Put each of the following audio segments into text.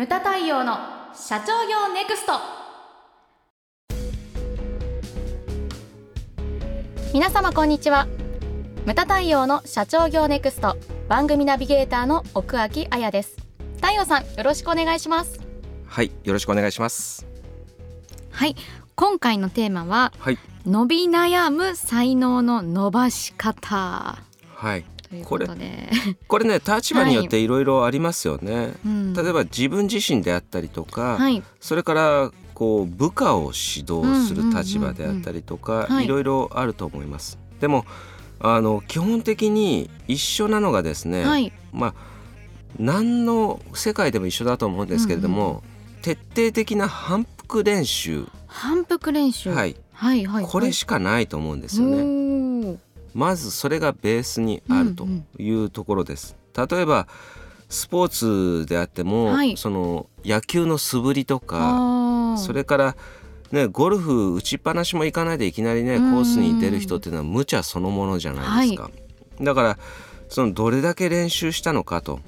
ムタ太陽の社長業ネクスト。皆様こんにちは。ムタ太陽の社長業ネクスト。番組ナビゲーターの奥脇彩です。太陽さんよろしくお願いします。はいよろしくお願いします。はい今回のテーマは、はい、伸び悩む才能の伸ばし方。はいということで。これね立場によっていろいろありますよね、うん。例えば自分自身であったりとか、はい。それからこう部下を指導する立場であったりとか、うんうんうんはい。いろいろあると思います。でもあの基本的に一緒なのがですね、はい。まあ何の世界でも一緒だと思うんですけれども、徹底的な反復練習、反復練習。はい、はいはい。これしかないと思うんですよね。ねまずそれがベースにあるというところです。例えばスポーツであっても、はいその野球の素振りとかそれからねゴルフ打ちっぱなしも行かないでいきなりねコうんースに出る人っていうのは無茶そのものじゃないですか。だからそのどれだけ練習したのかと。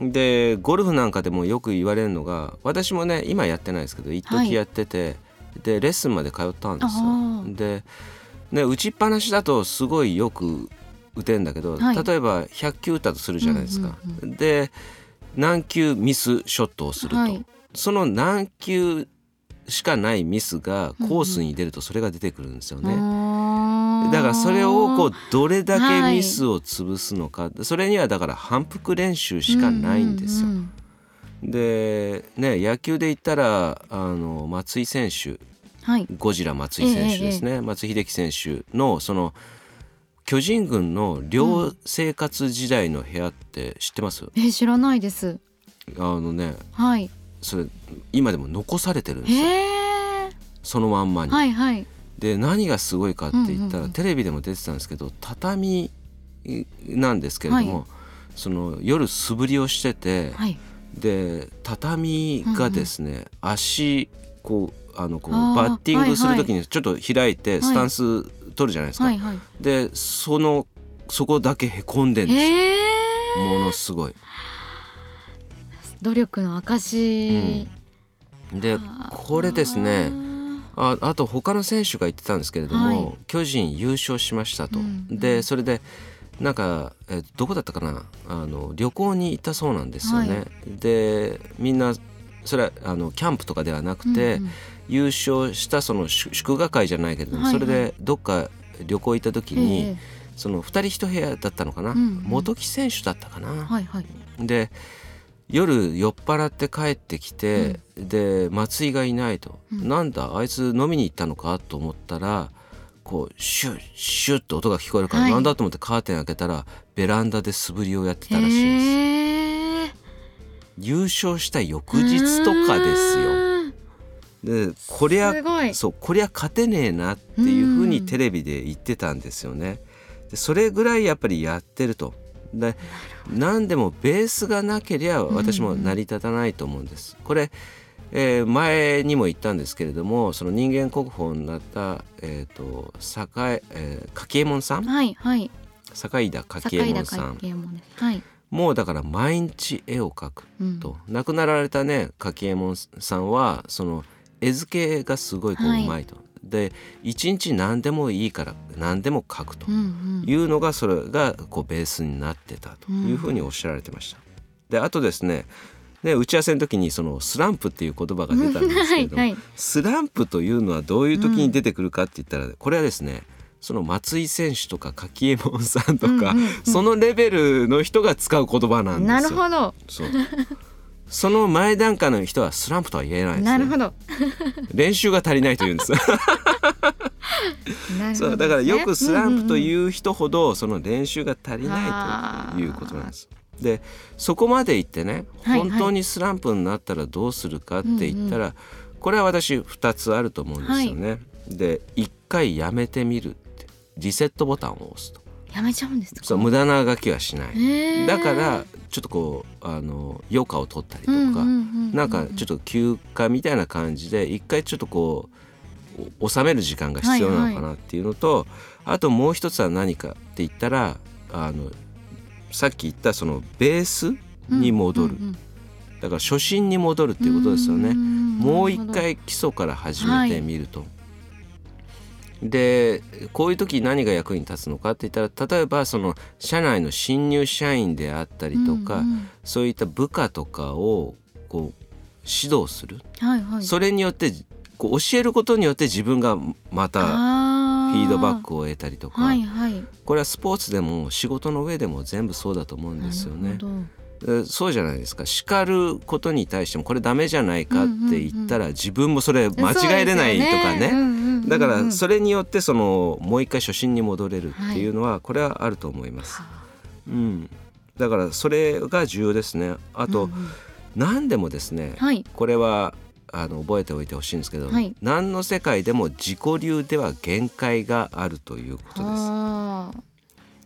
でゴルフなんかでもよく言われるのが私もね今やってないですけど一はい時やってて、でレッスンまで通ったんですよあ。打ちっぱなしだとすごいよく打てんだけど、はい。例えば100球打ったとするじゃないですか。うんで何球ミスショットをすると、はい。その何球しかないミスがコースに出るとそれが出てくるんですよね。だからそれをこうどれだけミスを潰すのか、それにはだから反復練習しかないんですよ。ううんでね野球で言ったらあの松井選手。はいゴジラ松井選手ですね、松井秀喜選手のその巨人軍の寮生活時代の部屋って知ってます、え知らないです。あのねはい。それ今でも残されてるんですよ。そのまんまに。はいはい。で何がすごいかって言ったら、うんうんうん。テレビでも出てたんですけど畳なんですけれども、はい。その夜素振りをしてて、はい。で畳がですね、足こうあのこうバッティングする時にちょっと開いてい。スタンス取るじゃないですか。はいはい。でそのそこだけへこんでんですよ。ものすごい。努力の証でこれですね。ああと他の選手が言ってたんですけれども、はい。巨人優勝しましたと。うんうん。でそれでなんか、えどこだったかな？あの旅行に行ったそうなんですよね。はでみんなそれはあのキャンプとかではなくて、うんうん。優勝したその祝祝賀会じゃないけれども、はいはい。それでどっか旅行行った時に、ええその2人一部屋だったのかな、うんうん。元木選手だったかな？はいはい。で夜酔っ払って帰ってきて、で松井がいないと、うん。なんだあいつ飲みに行ったのか？と思ったらこうシュッシュッと音が聞こえるから、はい。なんだと思ってカーテン開けたらベランダで素振りをやってたらしいんです優勝した翌日とかですよ。でこりゃそうこりゃ勝てねえなっていうふうにテレビで言ってたんですよね。でそれぐらいやっぱりやってると。で何でもベースがなけりゃ私も成り立たないと思うんです。これ、えー前にも言ったんですけれどもその人間国宝になった、えー、と坂えー柿右衛門さん？はいはい。坂井田柿右衛門さん。会門です。はいもうだから毎日絵を描くうん。と、亡くなられたね柿右衛門さんはその絵付けがすごいこうはい。うまいと。で一日何でもいいから何でも描くと。いうのがそれがこうベースになってたというふうにおっしゃられてました。であとですねね打ち合わせの時にそのスランプっていう言葉が出たんですけれども、はいはい。スランプというのはどういう時に出てくるかって言ったら、これはですねその松井選手とか柿右衛門さんとか、うんうんうん。そのレベルの人が使う言葉なんですよ。なるほど。そう。その前段階の人はスランプとは言えないですね。なるほど。練習が足りないというんです。なるほどそうだからよくスランプとういう人ほどその練習が足りないということなんです。でそこまで言ってねはい本当にスランプになったらどうするかって言ったら、これは私2つあると思うんですよね。で1回やめてみるリセットボタンを押すと。やめちゃうんですか？そう無駄なあがきはしない。へー。だからちょっとこうあの余暇を取ったりとか、なんかちょっと休暇みたいな感じで一回ちょっとこうお収める時間が必要なのかなっていうのと、あともう一つは何かって言ったらあのさっき言ったそのベースに戻る、だから初心に戻るっていうことですよね。んもう一回基礎から始めてみると。でこういう時何が役に立つのかって言ったら例えばその社内の新入社員であったりとか、うんうん。そういった部下とかをこう指導する、はいはい。それによってこう教えることによって自分がまたフフィードバックを得たりとか、はいはい。これはスポーツでも仕事の上でも全部そうだと思うんですよね。な。るほど。でそうじゃないですか。叱ることに対してもこれダメじゃないかって言ったら、自分もそれ間違えれないとかね。だからそれによってそのもう一回初心に戻れるっていうのはこれはあると思います。うん、だからそれが重要ですね。あと、何でもですね、はい。これはあの覚えておいてほしいんですけど、はい。何の世界でも自己流では限界があるということです。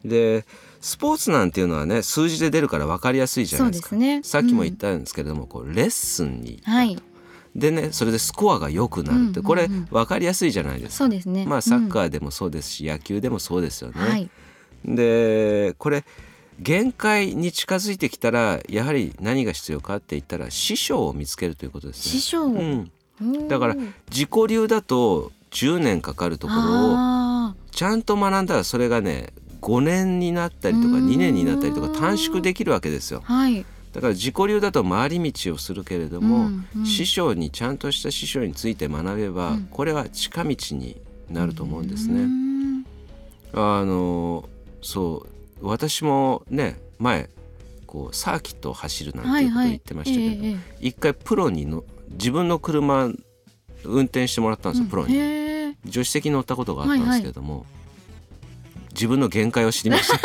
あでスポーツなんていうのはね数字で出るから分かりやすいじゃないうですか。ねさっきも言ったんですけれども、こうレッスンにうんはい。でねそれでスコアが良くなるって、うんうんうんこれ分かりやすいじゃないですか。そうね。まあサッカーーでもそうですし、野球でもそうですよね。はい。でこれ限界に近づいてきたらやはり何が必要かって言ったら師匠を見つけるということですね。師匠。うん、だから自己流だと10年かかるところをあちゃんと学んだらそれがね5年になったりとかうん。2年になったりとか短縮できるわけですよ。ー。はい。だから自己流だと回り道をするけれども、うんうん。師匠にちゃんとした師匠について学べば、うん。これは近道になると思うんですうね。ん。あのそう私もね前こうサーキットを走るなんていうことを言ってましたけど、ええええ。一回プロにの自分の車運転してもらったんですよ、プロに。へえ助手席に乗ったことがあったんですけれども、自分の限界を知りました。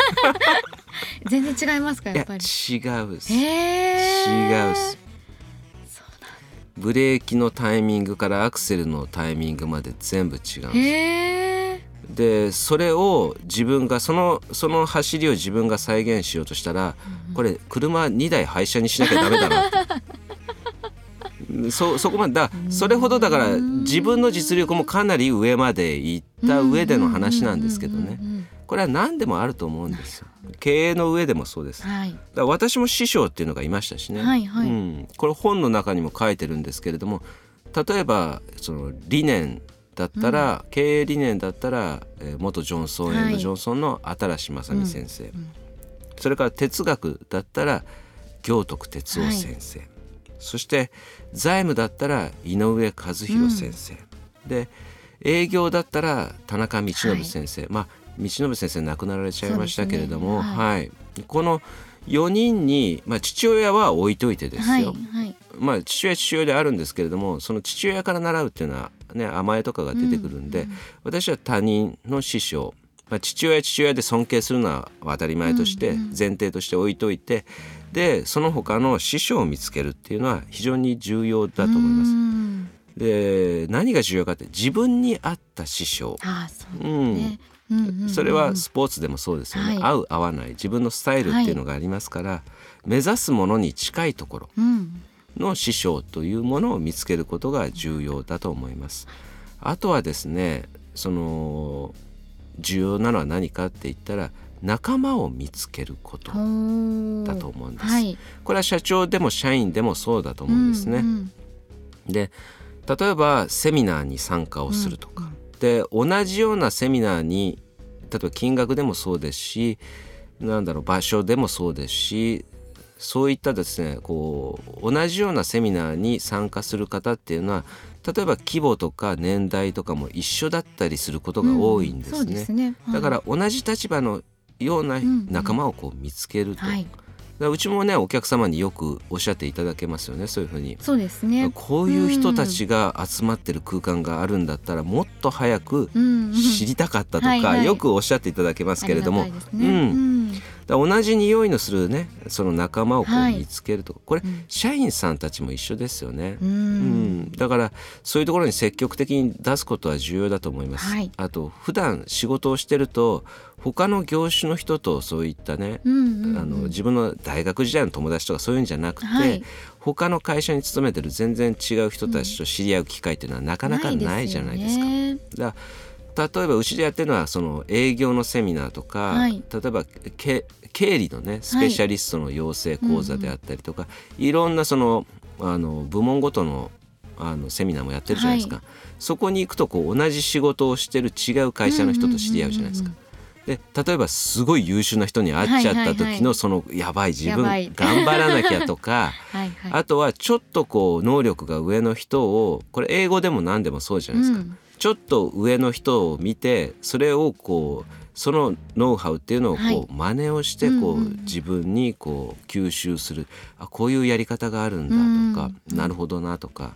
全然違いますかいややっぱり。違うです。へえ違うっす。ブレーキのタイミングからアクセルのタイミングまで全部違うんです。へえでそれを自分がそのその走りを自分が再現しようとしたら、これ車2台廃車にしなきゃダメだなって。そそこまでだそれほどだから自分の実力もかなり上まで行った上での話なんですけどね。うんうんうんこれは何でもあると思うんですよ。経営の上でもそうです。だかはいら私も師匠っていうのがいましたしね、はいはい。うん、これ本の中にも書いてるんですけれども例えばその理念だったら、経営理念だったら、えー元ジョンソン・エンド・ジョンソンの新正美先生、それから哲学だったら行徳哲夫先生、そして財務だったら井上和弘先生、で営業だったら田中道信先生、まあ道信先生亡くなられちゃいましたけれども、ね。はい。この4人に、まあ、父親は置いといてですよ、はいはい。まあ父親は父親であるんですけれどもその父親から習うっていうのはね甘えとかが出てくるんで、私は他人の師匠、まあ、父親は父親で尊敬するのは当たり前として前提として置いといてでその他の師匠を見つけるっていうのは非常に重要だと思います。うん。で何が重要かって自分に合った師匠、ああそううんね。うんうんうんそれはスポーツでもそうですよね、はい。合う合わない。自分のスタイルっていうのがありますから、目指すものに近いところうん。の師匠というものを見つけることが重要だと思います。あとはですねその重要なのは何かって言ったら仲間を見つけることだと思うんです。はい。これは社長でも社員でもそうだと思うんですね。うんうん。で例えばセミナーに参加をするとか、で同じようなセミナーに例えば金額でもそうですしなんだろう場所でもそうですしそういったですねこう同じようなセミナーに参加する方っていうのは例えば規模とか年代とかも一緒だったりすることが多いんですそうね。ですね。はい。だから同じ立場のような仲間をこう見つけると、はい。だからうちもねお客様によくおっしゃっていただけますよねそういうふうに。そうですね。こういう人たちが集まってる空間があるんだったらもっと早く知りたかったとかよくおっしゃっていただけますけれども、ね。うん同じ匂いのするねその仲間をこはい。う見つけるとか、これうん。社員さんたちも一緒ですよね。ううん。ん、だからそういうところに積極的に出すことは重要だと思います。はい。あと普段仕事をしてると他の業種の人とそういったね、うんうんうん。あの自分の大学時代の友達とかそういうんじゃなくて、はい。他の会社に勤めてる全然違う人たちと知り合う機会っていうのはなかなかないじゃないですか。ね。だ例えばうちでやってるのはその営業のセミナーとか、はい。例えばけ経理のねスペシャリストの養成講座であったりとか、いろんなそのあの部門ごとのあのセミナーもやってるじゃないですか、そこに行くとこう同じ仕事をしてる違う会社の人と知り合うじゃないですか。で例えばすごい優秀な人に会っちゃったはいはいはい。時のそのやばい自分頑張らなきゃとか はいはい。あとはちょっとこう能力が上の人をこれ英語でも何でもそうじゃないですか、うんちょっと上の人を見てそれをこうそのノウハウっていうのをこう、はい。真似をしてこう、うんうん。うん自分にこう吸収する。あこういうやり方があるんだとか、うんなるほどなとか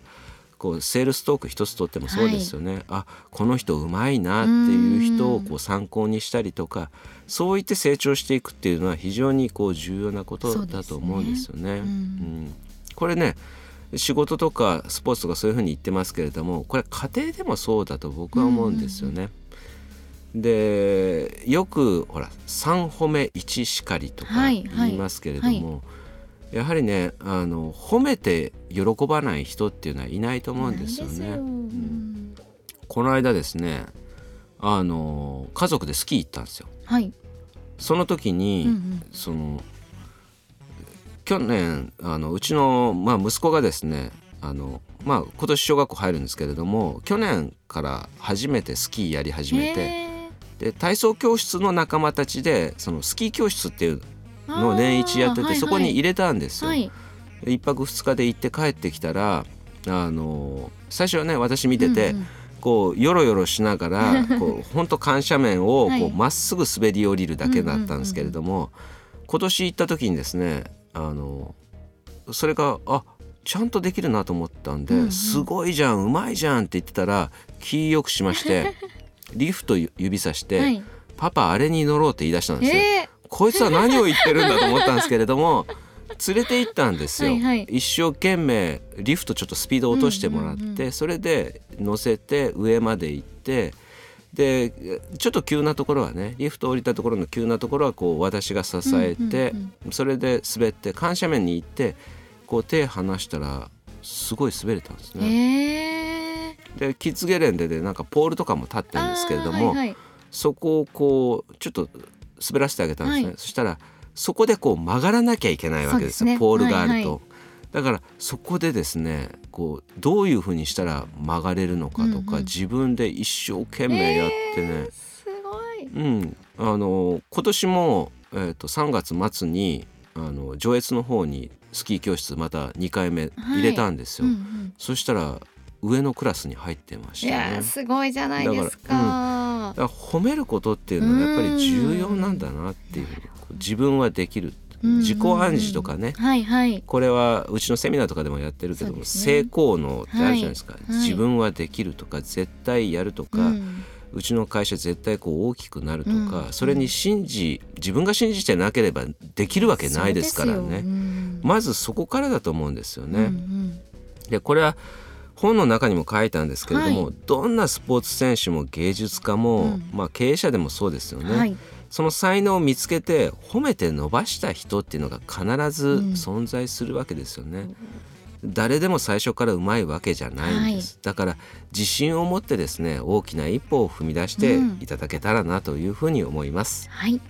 こうセールストーク一つとってもそうですよね、あこの人うまいなっていう人をこう参考にしたりとかそう言って成長していくっていうのは非常にこう重要なことだと思うんですよね。うん。うん。これね仕事とかスポーツとかそういうふうに言ってますけれどもこれ家庭でもそうだと僕は思うんですよね。でよくほら3褒め1叱りとかはいはい言いますけれども、やはりねあの褒めて喜ばない人っていうのはいないと思うんですよね。ようんこの間ですねあの家族でスキー行ったんですよ。はい、その時に、うんうんその去年あのうちの、まあ、息子がですねあの、まあ、今年小学校入るんですけれども去年から初めてスキーやり始めてへで体操教室の仲間たちでそのスキー教室っていうーのを年一やってて、そこに入れたんですよ。はい。一泊二日で行って帰ってきたらあの最初はね私見てて、うんうん。こうヨロヨロしながら こう本当緩斜面をはい。こうまっすぐ滑り降りるだけだったんですけれども、今年行った時にですねあのそれがあちゃんとできるなと思ったんで、うんうん。すごいじゃんうまいじゃんって言ってたら気よくしまして リフト指さして、はい。パパあれに乗ろうって言い出したんですよ。えこいつは何を言ってるんだと思ったんですけれども 連れて行ったんですよ、はいはい一生懸命リフトちょっとスピード落としてもらって、うんうんうそれで乗せて上まで行ってでちょっと急なところはねリフト降りたところの急なところはこう私が支えて、それで滑って緩斜面に行ってこう手離したらすごい滑れたんですうんね。でキッズゲレンデでなんかポールとかも立ってるんですけれども、はいはいそこをこうちょっと滑らせてあげたんですね、はい。そしたらそこでこう曲がらなきゃいけないわけですよ。ね。ポールがあると、はいはいだからそこでですねこうどういうふうにしたら曲がれるのかとか、うんうん。自分で一生懸命やってね、すごい。うん。あの今年も、えー、と3月末にあの上越の方にスキー教室また2回目入れたんですよ、うんうん。そしたら上のクラスに入ってましたいやーね。すごいじゃないですだかか。だから褒めることっていうのはやっぱり重要なんだなっていうう自分はできる自己暗示とかね。はいはい。これはうちのセミナーとかでもやってるけども、ね。成功のってあるじゃないですか、はい。はい。自分はできるとか絶対やるとか、ううんちの会社絶対こう大きくなるとか、うん。それに信じ自分が信じてなければできるわけないですからね。うん。まずそこからだと思うんですよね。うんうん。でこれは本の中にも書いたんですけれども、はどんなスポーツ選手も芸術家も、うん。まあ、経営者でもそうですよね、はい。その才能を見つけて褒めて伸ばした人っていうのが必ずうん存在するわけですよね。誰でも最初からうまいわけじゃないんです、だから自信を持ってですね大きな一歩を踏み出してうんいただけたらなというふうに思います。はい。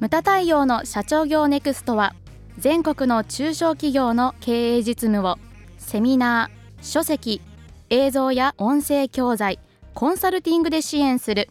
ムタ太陽の社長業ネクストは全国の中小企業の経営実務をセミナー、書籍、映像や音声教材、コンサルティングで支援する